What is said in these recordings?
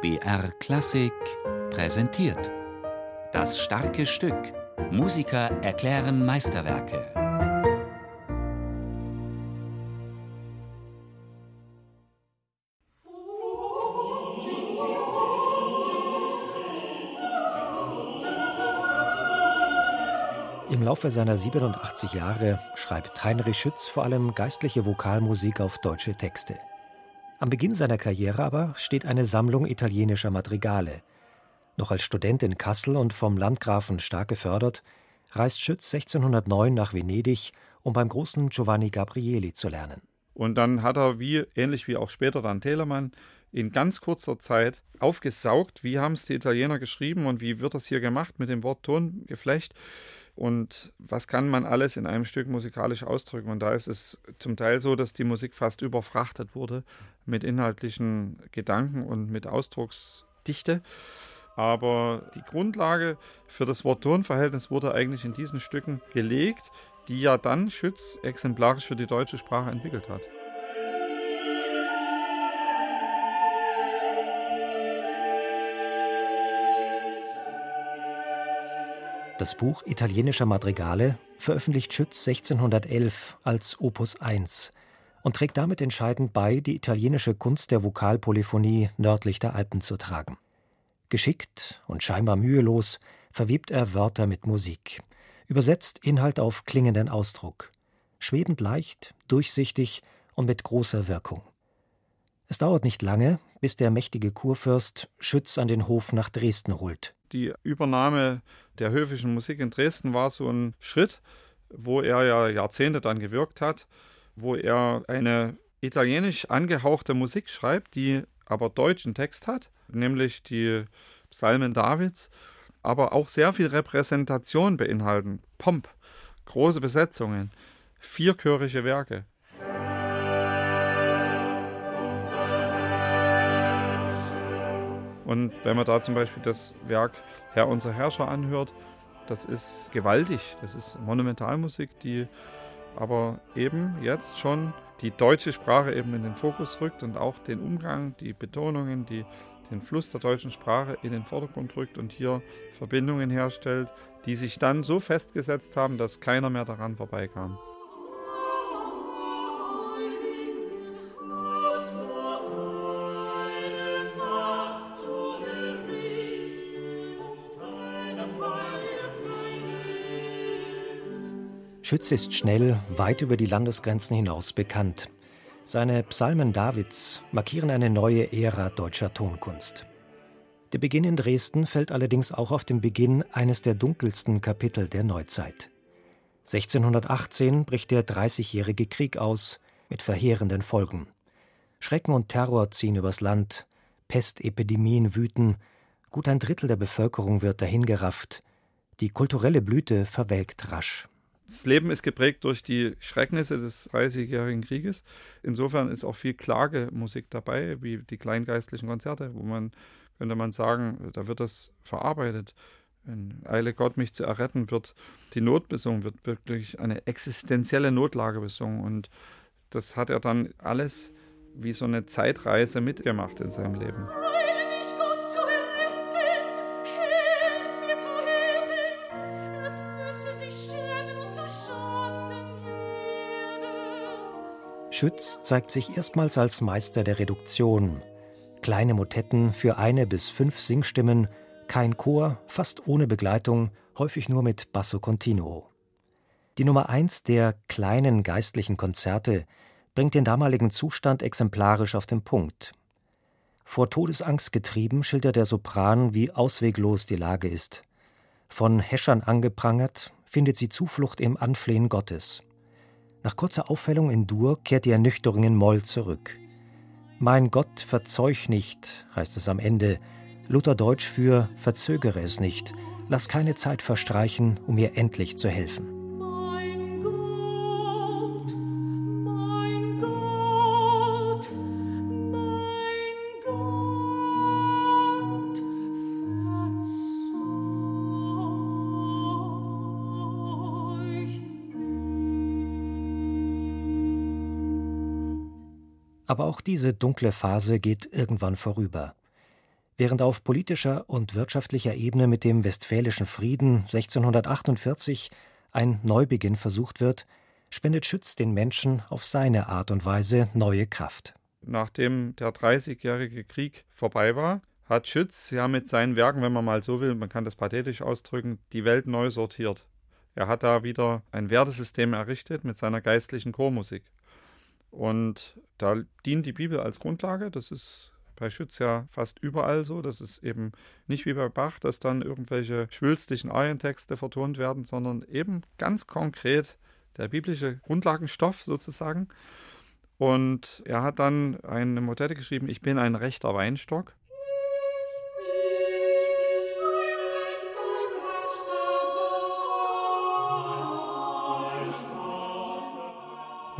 BR Klassik präsentiert. Das starke Stück. Musiker erklären Meisterwerke. Im Laufe seiner 87 Jahre schreibt Heinrich Schütz vor allem geistliche Vokalmusik auf deutsche Texte. Am Beginn seiner Karriere aber steht eine Sammlung italienischer Madrigale. Noch als Student in Kassel und vom Landgrafen stark gefördert, reist Schütz 1609 nach Venedig, um beim großen Giovanni Gabrieli zu lernen. Und dann hat er, wie ähnlich wie auch später dann Telemann, in ganz kurzer Zeit aufgesaugt, wie haben es die Italiener geschrieben und wie wird das hier gemacht mit dem Wort Tongeflecht und was kann man alles in einem Stück musikalisch ausdrücken. Und da ist es zum Teil so, dass die Musik fast überfrachtet wurde mit inhaltlichen Gedanken und mit Ausdrucksdichte. Aber die Grundlage für das Wort-Ton-Verhältnis wurde eigentlich in diesen Stücken gelegt, die ja dann Schütz exemplarisch für die deutsche Sprache entwickelt hat. Das Buch italienischer Madrigale veröffentlicht Schütz 1611 als Opus 1 und trägt damit entscheidend bei, die italienische Kunst der Vokalpolyphonie nördlich der Alpen zu tragen. Geschickt und scheinbar mühelos verwebt er Wörter mit Musik, übersetzt Inhalt auf klingenden Ausdruck, schwebend leicht, durchsichtig und mit großer Wirkung. Es dauert nicht lange, bis der mächtige Kurfürst Schütz an den Hof nach Dresden holt die Übernahme der höfischen Musik in Dresden war so ein Schritt, wo er ja Jahrzehnte dann gewirkt hat, wo er eine italienisch angehauchte Musik schreibt, die aber deutschen Text hat, nämlich die Psalmen Davids, aber auch sehr viel Repräsentation beinhalten. Pomp, große Besetzungen, vierchörige Werke. Und wenn man da zum Beispiel das Werk Herr unser Herrscher anhört, das ist gewaltig. Das ist Monumentalmusik, die aber eben jetzt schon die deutsche Sprache eben in den Fokus rückt und auch den Umgang, die Betonungen, die, den Fluss der deutschen Sprache in den Vordergrund rückt und hier Verbindungen herstellt, die sich dann so festgesetzt haben, dass keiner mehr daran vorbeikam. Schütz ist schnell weit über die Landesgrenzen hinaus bekannt. Seine Psalmen Davids markieren eine neue Ära deutscher Tonkunst. Der Beginn in Dresden fällt allerdings auch auf den Beginn eines der dunkelsten Kapitel der Neuzeit. 1618 bricht der Dreißigjährige Krieg aus mit verheerenden Folgen. Schrecken und Terror ziehen übers Land, Pestepidemien wüten, gut ein Drittel der Bevölkerung wird dahingerafft, die kulturelle Blüte verwelkt rasch. Das Leben ist geprägt durch die Schrecknisse des Dreißigjährigen Krieges. Insofern ist auch viel Klagemusik dabei, wie die kleingeistlichen Konzerte, wo man, könnte man sagen, da wird das verarbeitet. In Eile Gott, mich zu erretten, wird die Not besungen, wird wirklich eine existenzielle Notlage besungen. Und das hat er dann alles wie so eine Zeitreise mitgemacht in seinem Leben. Schütz zeigt sich erstmals als Meister der Reduktion. Kleine Motetten für eine bis fünf Singstimmen, kein Chor, fast ohne Begleitung, häufig nur mit Basso continuo. Die Nummer eins der kleinen geistlichen Konzerte bringt den damaligen Zustand exemplarisch auf den Punkt. Vor Todesangst getrieben schildert der Sopran, wie ausweglos die Lage ist. Von Häschern angeprangert, findet sie Zuflucht im Anflehen Gottes. Nach kurzer Aufhellung in Dur kehrt die Ernüchterung in Moll zurück. Mein Gott, verzeug nicht, heißt es am Ende. Lutherdeutsch für verzögere es nicht, lass keine Zeit verstreichen, um mir endlich zu helfen. Aber auch diese dunkle Phase geht irgendwann vorüber. Während auf politischer und wirtschaftlicher Ebene mit dem Westfälischen Frieden 1648 ein Neubeginn versucht wird, spendet Schütz den Menschen auf seine Art und Weise neue Kraft. Nachdem der Dreißigjährige Krieg vorbei war, hat Schütz ja mit seinen Werken, wenn man mal so will, man kann das pathetisch ausdrücken, die Welt neu sortiert. Er hat da wieder ein Wertesystem errichtet mit seiner geistlichen Chormusik. Und da dient die Bibel als Grundlage. Das ist bei Schütz ja fast überall so. Das ist eben nicht wie bei Bach, dass dann irgendwelche schwülstigen Arientexte vertont werden, sondern eben ganz konkret der biblische Grundlagenstoff sozusagen. Und er hat dann eine Motette geschrieben, ich bin ein rechter Weinstock.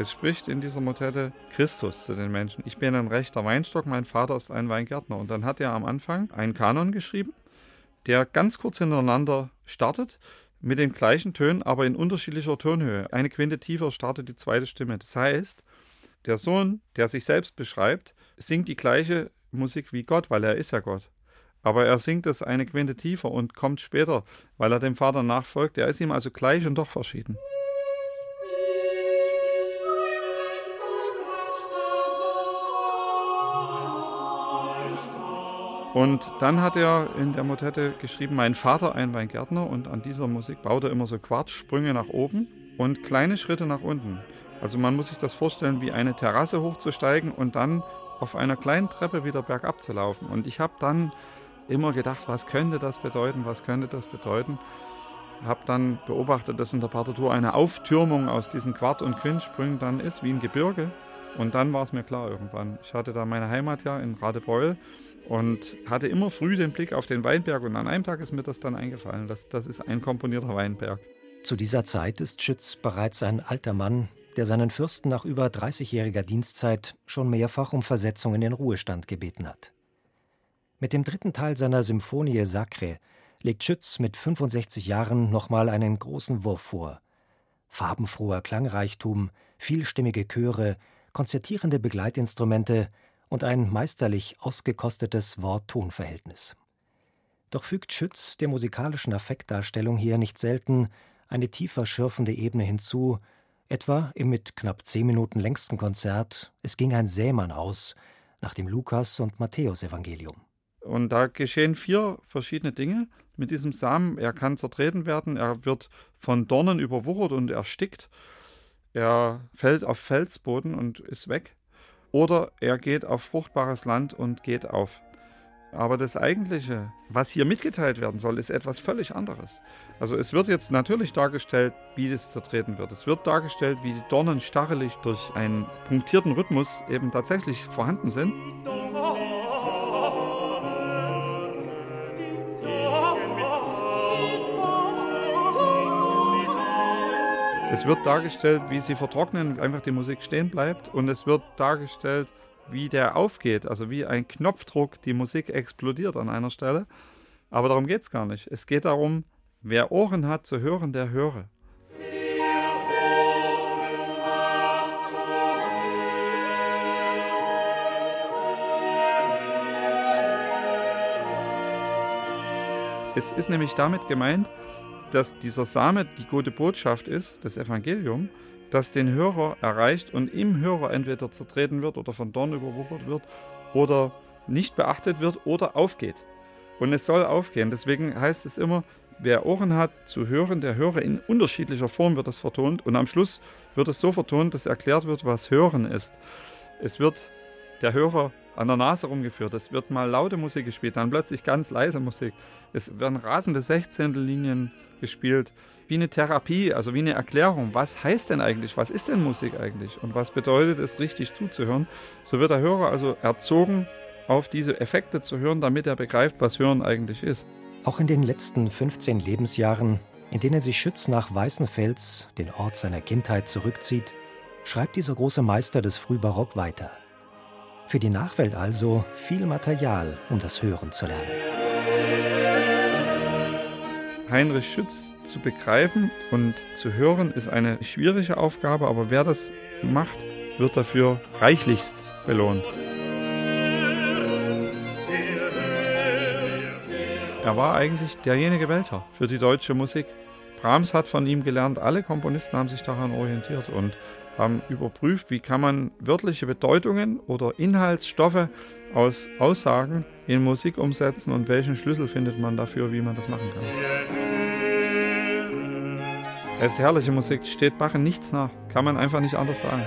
Es spricht in dieser Motette Christus zu den Menschen. Ich bin ein rechter Weinstock, mein Vater ist ein Weingärtner. Und dann hat er am Anfang einen Kanon geschrieben, der ganz kurz hintereinander startet, mit den gleichen Tönen, aber in unterschiedlicher Tonhöhe. Eine Quinte tiefer startet die zweite Stimme. Das heißt, der Sohn, der sich selbst beschreibt, singt die gleiche Musik wie Gott, weil er ist ja Gott. Aber er singt es eine Quinte tiefer und kommt später, weil er dem Vater nachfolgt. Er ist ihm also gleich und doch verschieden. Und dann hat er in der Motette geschrieben, mein Vater ein Weingärtner und an dieser Musik baut er immer so Quartsprünge nach oben und kleine Schritte nach unten. Also man muss sich das vorstellen, wie eine Terrasse hochzusteigen und dann auf einer kleinen Treppe wieder bergab zu laufen. Und ich habe dann immer gedacht, was könnte das bedeuten, was könnte das bedeuten. Habe dann beobachtet, dass in der Partitur eine Auftürmung aus diesen Quart- und Quintsprüngen dann ist, wie ein Gebirge. Und dann war es mir klar irgendwann. Ich hatte da meine Heimat ja in Radebeul und hatte immer früh den Blick auf den Weinberg und an einem Tag ist mir das dann eingefallen, das, das ist ein komponierter Weinberg. Zu dieser Zeit ist Schütz bereits ein alter Mann, der seinen Fürsten nach über 30-jähriger Dienstzeit schon mehrfach um Versetzung in den Ruhestand gebeten hat. Mit dem dritten Teil seiner Symphonie Sacre legt Schütz mit 65 Jahren nochmal einen großen Wurf vor. Farbenfroher Klangreichtum, vielstimmige Chöre, konzertierende Begleitinstrumente und ein meisterlich ausgekostetes Wort-Ton-Verhältnis. Doch fügt Schütz der musikalischen Affektdarstellung hier nicht selten eine tiefer schürfende Ebene hinzu, etwa im mit knapp zehn Minuten längsten Konzert Es ging ein Sämann aus nach dem Lukas- und Matthäusevangelium. Und da geschehen vier verschiedene Dinge mit diesem Samen. Er kann zertreten werden, er wird von Dornen überwuchert und erstickt, er fällt auf Felsboden und ist weg oder er geht auf fruchtbares Land und geht auf. Aber das Eigentliche, was hier mitgeteilt werden soll, ist etwas völlig anderes. Also es wird jetzt natürlich dargestellt, wie das zertreten wird. Es wird dargestellt, wie die Dornen stachelig durch einen punktierten Rhythmus eben tatsächlich vorhanden sind. Es wird dargestellt, wie sie vertrocknen, einfach die Musik stehen bleibt. Und es wird dargestellt, wie der aufgeht, also wie ein Knopfdruck die Musik explodiert an einer Stelle. Aber darum geht es gar nicht. Es geht darum, wer Ohren hat zu hören, der höre. Es ist nämlich damit gemeint, dass dieser Same die gute Botschaft ist, das Evangelium, das den Hörer erreicht und im Hörer entweder zertreten wird oder von Dorn überwuchert wird oder nicht beachtet wird oder aufgeht. Und es soll aufgehen. Deswegen heißt es immer, wer Ohren hat zu hören, der höre in unterschiedlicher Form wird das vertont. Und am Schluss wird es so vertont, dass erklärt wird, was Hören ist. Es wird der Hörer an der Nase rumgeführt. Es wird mal laute Musik gespielt, dann plötzlich ganz leise Musik. Es werden rasende Sechzehntellinien gespielt, wie eine Therapie, also wie eine Erklärung. Was heißt denn eigentlich, was ist denn Musik eigentlich und was bedeutet es, richtig zuzuhören? So wird der Hörer also erzogen, auf diese Effekte zu hören, damit er begreift, was Hören eigentlich ist. Auch in den letzten 15 Lebensjahren, in denen sich Schütz nach Weißenfels, den Ort seiner Kindheit, zurückzieht, schreibt dieser große Meister des Frühbarock weiter. Für die Nachwelt also viel Material, um das Hören zu lernen. Heinrich Schütz zu begreifen und zu hören ist eine schwierige Aufgabe, aber wer das macht, wird dafür reichlichst belohnt. Er war eigentlich derjenige Welter für die deutsche Musik. Brahms hat von ihm gelernt, alle Komponisten haben sich daran orientiert und haben überprüft, wie kann man wörtliche Bedeutungen oder Inhaltsstoffe aus Aussagen in Musik umsetzen und welchen Schlüssel findet man dafür, wie man das machen kann. Es ist herrliche Musik, steht Bach nichts nach, kann man einfach nicht anders sagen.